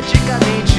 poeticamente.